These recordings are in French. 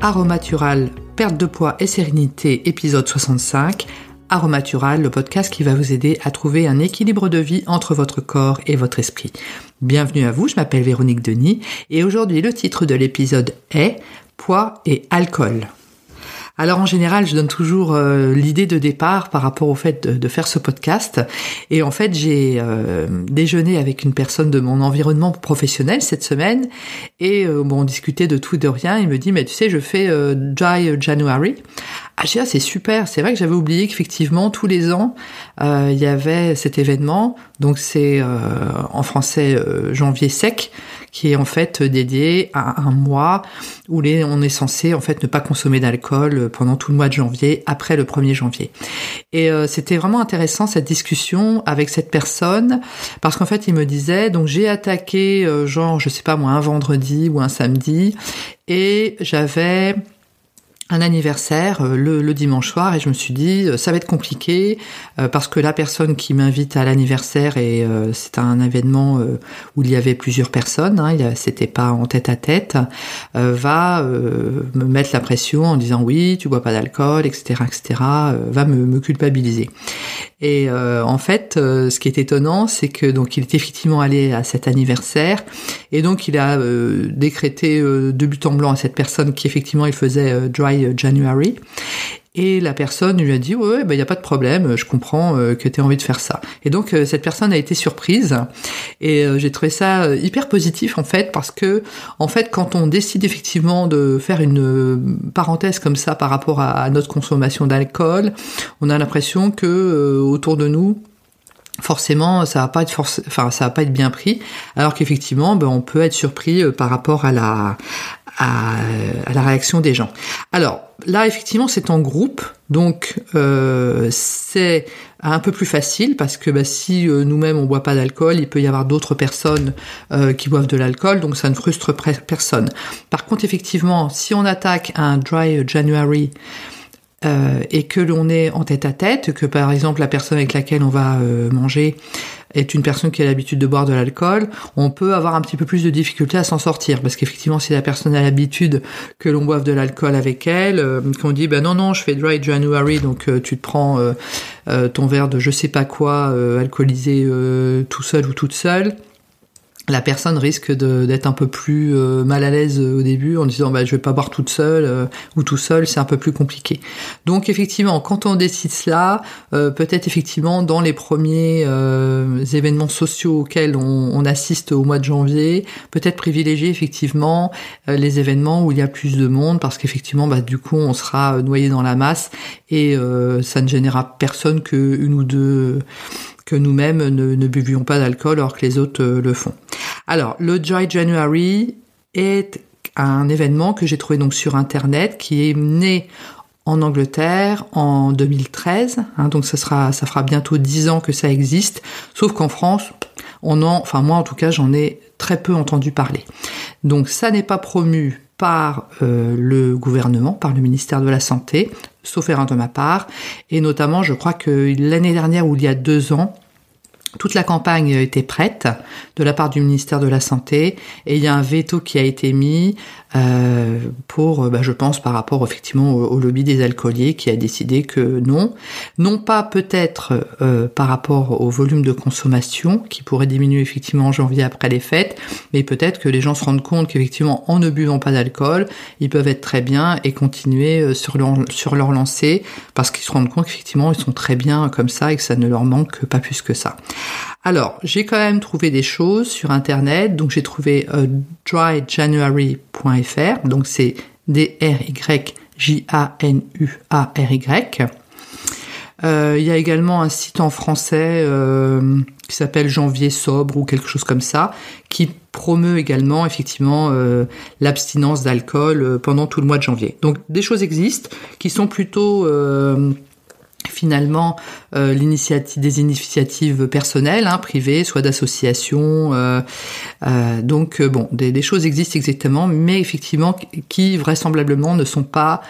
Aromatural, perte de poids et sérénité, épisode 65. Aromatural, le podcast qui va vous aider à trouver un équilibre de vie entre votre corps et votre esprit. Bienvenue à vous, je m'appelle Véronique Denis et aujourd'hui le titre de l'épisode est Poids et alcool. Alors en général, je donne toujours euh, l'idée de départ par rapport au fait de, faire ce podcast. Et en fait, j'ai euh, déjeuné avec une personne de mon environnement professionnel cette semaine. Et euh, bon, on discutait de tout et de rien. Il me dit, mais tu sais, je fais Dry January. Ah, j'ai ah, c'est super. C'est vrai que j'avais oublié qu'effectivement, tous les ans, il y avait cet événement. Donc c'est en français janvier sec qui est en fait dédié à un mois où on est censé en fait ne pas consommer d'alcool pendant tout le mois de janvier après le 1er janvier. Et euh, c'était vraiment intéressant cette discussion avec cette personne parce qu'en fait il me disait donc j'ai attaqué euh, genre je sais pas moi un vendredi ou un samedi et j'avais un anniversaire euh, le, dimanche soir et je me suis dit euh, ça va être compliqué euh, parce que la personne qui m'invite à l'anniversaire et c'est un événement où il y avait plusieurs personnes, hein, c'était pas en tête à tête, va me mettre la pression en disant oui tu bois pas d'alcool etc etc va me, me culpabiliser. Et en fait ce qui est étonnant c'est que donc il est effectivement allé à cet anniversaire et donc il a décrété de but en blanc à cette personne qui effectivement il faisait dry January. Et la personne lui a dit ouais, il bah, n'y a pas de problème, je comprends euh, que tu as envie de faire ça. Et donc euh, cette personne a été surprise et euh, j'ai trouvé ça hyper positif en fait parce que en fait quand on décide effectivement de faire une parenthèse comme ça par rapport à, notre consommation d'alcool, on a l'impression que autour de nous forcément ça va pas être ça va pas être bien pris alors qu'effectivement ben, on peut être surpris par rapport à la à, la réaction des gens. Alors là, effectivement, c'est en groupe, donc euh, c'est un peu plus facile parce que bah, si euh, nous-mêmes on boit pas d'alcool, il peut y avoir d'autres personnes euh, qui boivent de l'alcool, donc ça ne frustre personne. Par contre, effectivement, si on attaque un dry January euh, et que l'on est en tête à tête, que par exemple la personne avec laquelle on va euh, manger est une personne qui a l'habitude de boire de l'alcool, on peut avoir un petit peu plus de difficulté à s'en sortir. Parce qu'effectivement si la personne a l'habitude que l'on boive de l'alcool avec elle, euh, qu'on dit ben non non je fais dry January donc tu te prends ton verre de je sais pas quoi alcoolisé tout seul ou toute seule la personne risque d'être un peu plus euh, mal à l'aise euh, au début en disant bah, je vais pas boire toute seule euh, ou tout seul, c'est un peu plus compliqué. Donc effectivement, quand on décide cela, peut-être effectivement dans les premiers événements sociaux auxquels on, assiste au mois de janvier, peut-être privilégier effectivement les événements où il y a plus de monde parce qu'effectivement bah, du coup on sera noyé dans la masse et ça ne générera personne que une ou deux que nous-mêmes ne, buvions pas d'alcool alors que les autres euh, le font. Alors, le Dry January est un événement que j'ai trouvé donc sur internet qui est né en Angleterre en 2013, hein, donc ça ça fera bientôt dix ans que ça existe. Sauf qu'en France, on en, enfin moi en tout cas, j'en ai très peu entendu parler. Donc ça n'est pas promu par euh, le gouvernement, par le ministère de la Santé, sauf erreur de ma part. Et notamment, je crois que l'année dernière ou il y a deux ans, toute la campagne était prête de la part du ministère de la Santé et il y a un veto qui a été mis euh, pour, bah, je pense, par rapport effectivement au, lobby des alcooliers qui a décidé que non, non pas peut-être euh, par rapport au volume de consommation qui pourrait diminuer effectivement en janvier après les fêtes, mais peut-être que les gens se rendent compte qu'effectivement en ne buvant pas d'alcool, ils peuvent être très bien et continuer euh, sur leur, sur leur lancée parce qu'ils se rendent compte qu'effectivement ils sont très bien comme ça et que ça ne leur manque pas plus que ça. Alors, j'ai quand même trouvé des choses sur internet, donc j'ai trouvé euh, dryjanuary.fr, donc c'est D-R-Y-J-A-N-U-A-R-Y. Euh, il y a également un site en français euh, qui s'appelle Janvier sobre ou quelque chose comme ça, qui promeut également effectivement l'abstinence d'alcool pendant tout le mois de janvier. Donc des choses existent qui sont plutôt finalement euh, l'initiative des initiatives personnelles, hein, privées, soit d'associations. Euh, euh, donc bon, des, choses existent exactement, mais effectivement qui vraisemblablement ne sont pas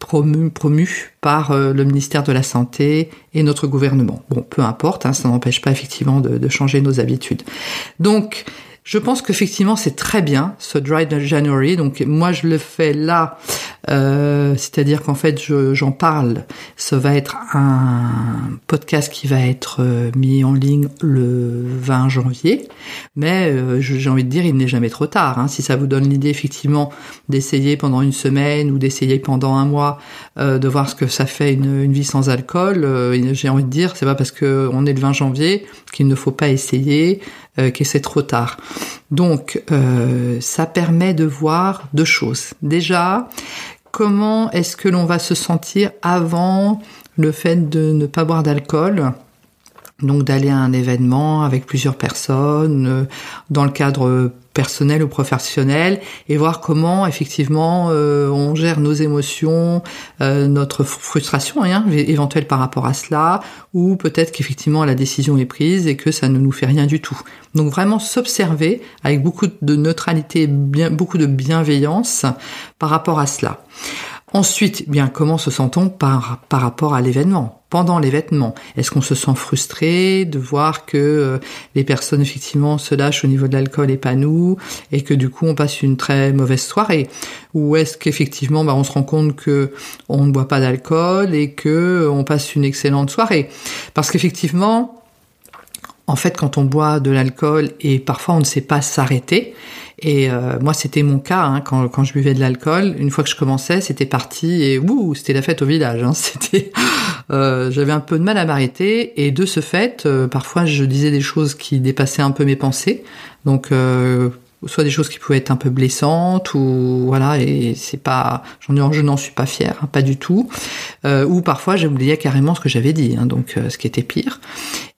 promues promu par le ministère de la Santé et notre gouvernement. Bon, peu importe, hein, ça n'empêche pas effectivement de, de changer nos habitudes. Donc Je pense qu'effectivement c'est très bien ce Dry January. Donc moi je le fais là, euh, c'est-à-dire qu'en fait j'en parle. Ça va être un podcast qui va être euh, mis en ligne le 20 janvier, mais euh, j'ai envie de dire il n'est jamais trop tard. Hein. Si ça vous donne l'idée effectivement d'essayer pendant une semaine ou d'essayer pendant un mois de voir ce que ça fait une, une vie sans alcool, j'ai envie de dire c'est pas parce que on est le 20 janvier qu'il ne faut pas essayer. Euh, que c'est trop tard. Donc, euh, ça permet de voir deux choses. Déjà, comment est-ce que l'on va se sentir avant le fait de ne pas boire d'alcool donc d'aller à un événement avec plusieurs personnes, euh, dans le cadre personnel ou professionnel et voir comment effectivement euh, on gère nos émotions, euh, notre frustration hein, éventuelle par rapport à cela, ou peut-être qu'effectivement la décision est prise et que ça ne nous fait rien du tout. Donc vraiment s'observer avec beaucoup de neutralité, bien, beaucoup de bienveillance par rapport à cela. Ensuite, bien comment se sent-on par, par rapport à l'événement pendant l'événement? Est-ce qu'on se sent frustré de voir que euh, les personnes effectivement se lâchent au niveau de l'alcool et pas nous et que du coup on passe une très mauvaise soirée? Ou est-ce qu'effectivement bah, on se rend compte que on ne boit pas d'alcool et que euh, on passe une excellente soirée? Parce qu'effectivement en fait, quand on boit de l'alcool et parfois on ne sait pas s'arrêter, et euh, moi c'était mon cas hein, quand, quand je buvais de l'alcool, une fois que je commençais, c'était parti et ouh, c'était la fête au village. Hein, euh, j'avais un peu de mal à m'arrêter et de ce fait, euh, parfois je disais des choses qui dépassaient un peu mes pensées. Donc soit des choses qui pouvaient être un peu blessantes ou voilà et c'est pas j'en je n'en suis pas fière hein, pas du tout euh, ou parfois j'oubliais carrément ce que j'avais dit hein, donc euh, ce qui était pire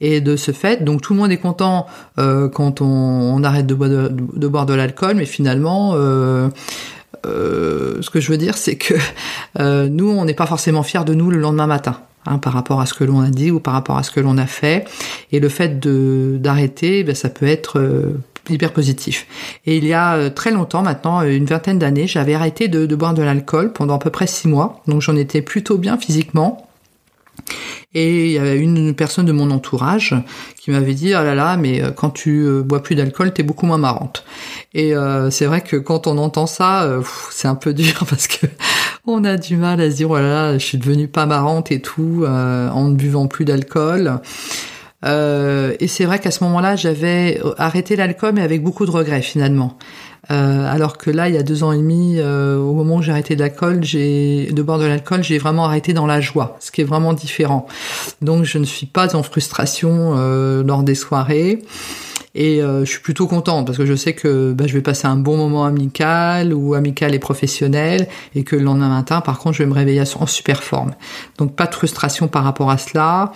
et de ce fait donc tout le monde est content euh, quand on, arrête de boire de, l'alcool mais finalement ce que je veux dire c'est que nous on n'est pas forcément fiers de nous le lendemain matin Hein, par rapport à ce que l'on a dit ou par rapport à ce que l'on a fait. Et le fait d'arrêter, ben, ça peut être hyper positif. Et il y a euh, très longtemps, maintenant euh, une vingtaine d'années, j'avais arrêté de, boire de l'alcool pendant à peu près six mois, donc j'en étais plutôt bien physiquement. Et il y avait une personne de mon entourage qui m'avait dit, ah là là, mais euh, quand tu bois plus d'alcool, t'es beaucoup moins marrante. Et euh, c'est vrai que quand on entend ça, c'est un peu dur parce que on a du mal à se dire, oh je suis devenue pas marrante et tout, en ne buvant plus d'alcool. Euh, et c'est vrai qu'à ce moment-là, j'avais arrêté l'alcool, mais avec beaucoup de regrets finalement. Euh, alors que là, il y a deux ans et demi, euh, au moment où j'ai arrêté l'alcool, j'ai de boire de l'alcool, j'ai vraiment arrêté dans la joie, ce qui est vraiment différent. Donc, je ne suis pas en frustration euh, lors des soirées. Et euh, je suis plutôt contente parce que je sais que bah, je vais passer un bon moment amical ou amical et professionnel et que le lendemain matin, par contre, je vais me réveiller en super forme. Donc pas de frustration par rapport à cela.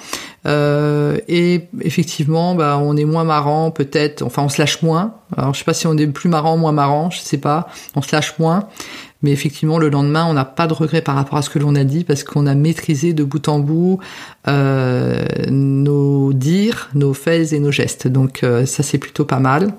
Euh, et effectivement, bah, on est moins marrant peut-être, enfin on se lâche moins. Alors je sais pas si on est plus marrant, moins marrant, je sais pas. On se lâche moins. Mais effectivement, le lendemain, on n'a pas de regret par rapport à ce que l'on a dit parce qu'on a maîtrisé de bout en bout euh, nos dires, nos faits et nos gestes. Donc euh, ça, c'est plutôt pas mal.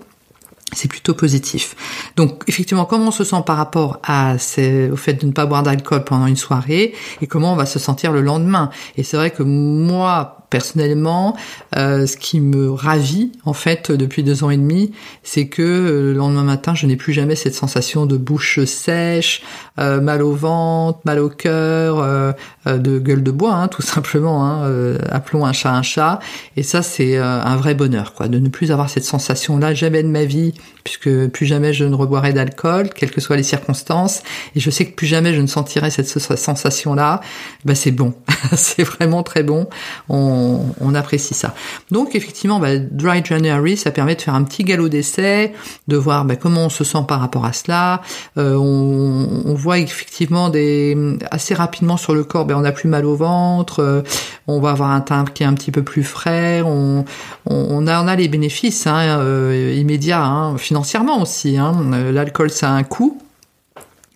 C'est plutôt positif. Donc effectivement, comment on se sent par rapport à au fait de ne pas boire d'alcool pendant une soirée et comment on va se sentir le lendemain? Et c'est vrai que moi, personnellement, euh, ce qui me ravit en fait depuis deux ans et demi, c'est que euh, le lendemain matin, je n'ai plus jamais cette sensation de bouche sèche, euh, mal au ventre, mal au cœur, euh, euh, de gueule de bois, hein, tout simplement. Hein, appelons un chat un chat. Et ça, c'est un vrai bonheur, quoi, de ne plus avoir cette sensation-là jamais de ma vie, puisque plus jamais je ne reboirai d'alcool, quelles que soient les circonstances. Et je sais que plus jamais je ne sentirai cette sensation-là. Ben c'est bon, c'est vraiment très bon. On on, apprécie ça. Donc effectivement, bah, Dry January, ça permet de faire un petit galop d'essai, de voir bah, comment on se sent par rapport à cela. Euh, on, voit effectivement des assez rapidement sur le corps, bah, on a plus mal au ventre, euh, on va avoir un teint qui est un petit peu plus frais, on, on, a, on a les bénéfices hein, euh, immédiats, hein, financièrement aussi. Hein. L'alcool, ça a un coût.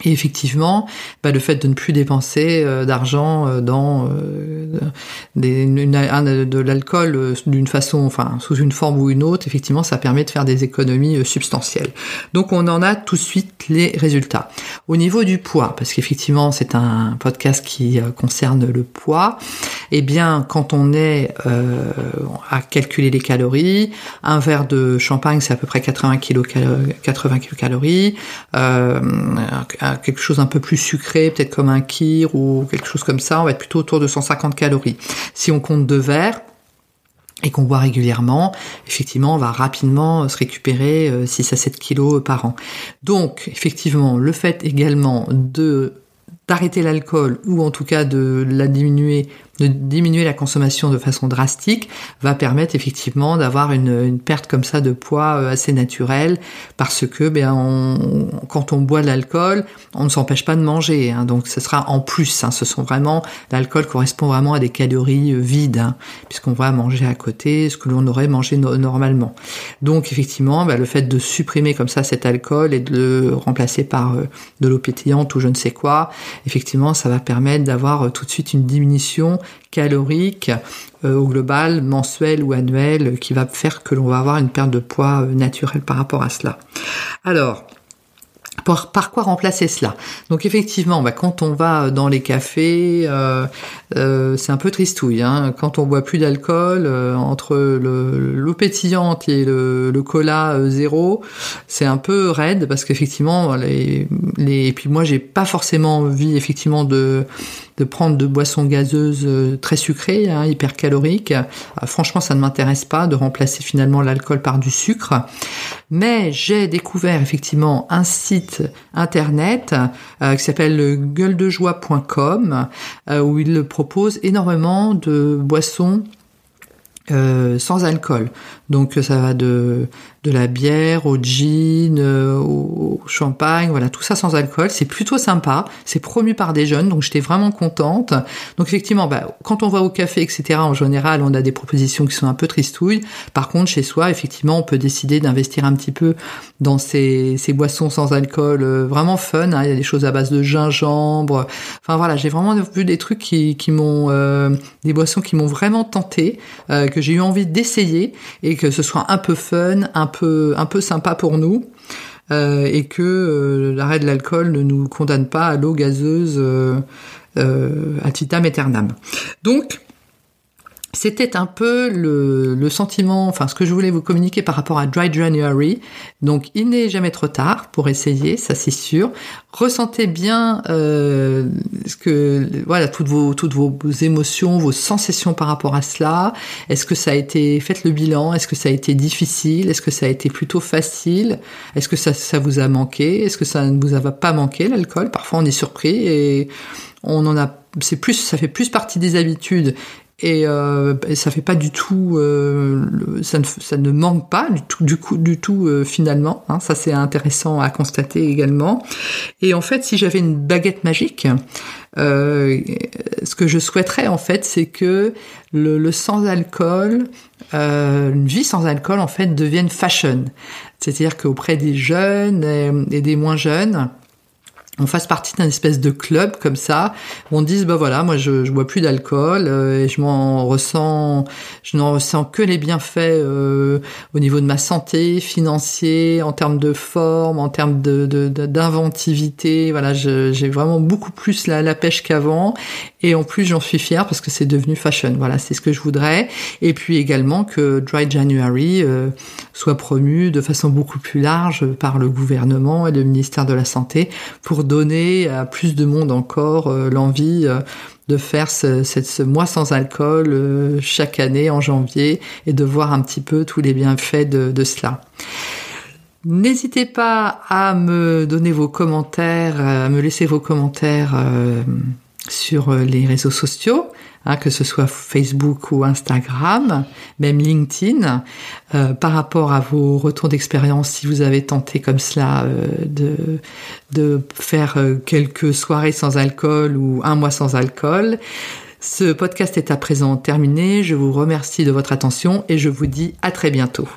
Et effectivement, bah, le fait de ne plus dépenser euh, d'argent euh, dans euh, de l'alcool d'une façon, enfin sous une forme ou une autre, effectivement, ça permet de faire des économies substantielles. Donc on en a tout de suite les résultats. Au niveau du poids, parce qu'effectivement c'est un podcast qui concerne le poids, Eh bien, quand on est euh, à calculer les calories, un verre de champagne, c'est à peu près 80 kcal 80 kilocalories. Euh, quelque chose un peu plus sucré, peut-être comme un kir ou quelque chose comme ça, on va être plutôt autour de 150 calories. Si on compte deux verres, et qu'on boit régulièrement, effectivement, on va rapidement se récupérer 6 à 7 kilos par an. Donc, effectivement, le fait également de d'arrêter l'alcool ou en tout cas de la diminuer de diminuer la consommation de façon drastique va permettre effectivement d'avoir une, perte comme ça de poids euh, assez naturelle parce que ben quand on boit de l'alcool on ne s'empêche pas de manger hein, donc ce sera en plus hein, ce sont vraiment l'alcool correspond vraiment à des calories euh, vides hein, puisqu'on va manger à côté ce que l'on aurait mangé normalement. Donc effectivement ben, le fait de supprimer comme ça cet alcool et de le remplacer par euh, de l'eau pétillante ou je ne sais quoi effectivement ça va permettre d'avoir tout de suite une diminution calorique euh, au global, mensuel ou annuel, qui va faire que l'on va avoir une perte de poids euh, naturelle par rapport à cela. Alors, par, quoi remplacer cela? Donc effectivement, bah, quand on va dans les cafés, euh, euh, c'est un peu tristouille. Hein. Quand on boit plus d'alcool, euh, entre l'eau pétillante et le, cola zéro, c'est un peu raide parce qu'effectivement, et puis moi, j'ai pas forcément envie effectivement de de prendre de boissons gazeuses très sucrées, hein, hyper caloriques. franchement, ça ne m'intéresse pas de remplacer finalement l'alcool par du sucre. Mais j'ai découvert effectivement un site internet euh, qui s'appelle gueuledejoie.com euh, où il propose énormément de boissons euh, sans alcool. Donc ça va de de la bière au gin, euh, au champagne, voilà, tout ça sans alcool. C'est plutôt sympa. C'est promu par des jeunes, donc j'étais vraiment contente. Donc effectivement, bah, quand on va au café, etc., en général, on a des propositions qui sont un peu tristouilles. Par contre, chez soi, effectivement, on peut décider d'investir un petit peu dans ces, ces boissons sans alcool, euh, vraiment fun. Hein. Il y a des choses à base de gingembre. Enfin voilà, j'ai vraiment vu des trucs qui, qui m'ont, euh, des boissons qui m'ont vraiment tenté, que j'ai eu envie d'essayer et que ce soit un peu fun, un un peu sympa pour nous. Euh, et que euh, l'arrêt de l'alcool ne nous condamne pas à l'eau gazeuse euh, euh à titam aeternam. Donc, c'était un peu le, sentiment, enfin ce que je voulais vous communiquer par rapport à Dry January. Donc il n'est jamais trop tard pour essayer, ça c'est sûr. Ressentez bien euh, ce que voilà toutes vos toutes vos émotions, vos sensations par rapport à cela. Est-ce que ça a été faites le bilan Est-ce que ça a été difficile Est-ce que ça a été plutôt facile Est-ce que ça ça vous a manqué Est-ce que ça ne vous a pas manqué l'alcool? Parfois on est surpris et on en a c'est plus ça fait plus partie des habitudes et, euh, ça fait pas du tout, euh, ça, ne, ça, ne, manque pas du tout, du, coup, du tout euh, finalement. Hein, ça c'est intéressant à constater également. Et en fait, si j'avais une baguette magique, euh, ce que je souhaiterais en fait, c'est que le, le sans alcool, euh, une vie sans alcool en fait devienne fashion. C'est-à-dire qu'auprès des jeunes et des moins jeunes, on fasse partie d'un espèce de club comme ça, où on dise bah voilà, moi je, je bois plus d'alcool euh, et je m'en ressens, je n'en ressens que les bienfaits euh, au niveau de ma santé, financier, en termes de forme, en termes de d'inventivité. voilà, j'ai vraiment beaucoup plus la, la pêche qu'avant et en plus j'en suis fière parce que c'est devenu fashion. Voilà, c'est ce que je voudrais. Et puis également que Dry January euh, soit promu de façon beaucoup plus large par le gouvernement et le ministère de la santé pour donner à plus de monde encore euh, l'envie euh, de faire ce, mois sans alcool euh, chaque année en janvier et de voir un petit peu tous les bienfaits de cela. N'hésitez pas à me donner vos commentaires, à me laisser vos commentaires sur les réseaux sociaux. Hein, que ce soit Facebook ou Instagram, même LinkedIn, euh, par rapport à vos retours d'expérience, si vous avez tenté comme cela euh, de, de faire euh, quelques soirées sans alcool ou un mois sans alcool. Ce podcast est à présent terminé. Je vous remercie de votre attention et je vous dis à très bientôt.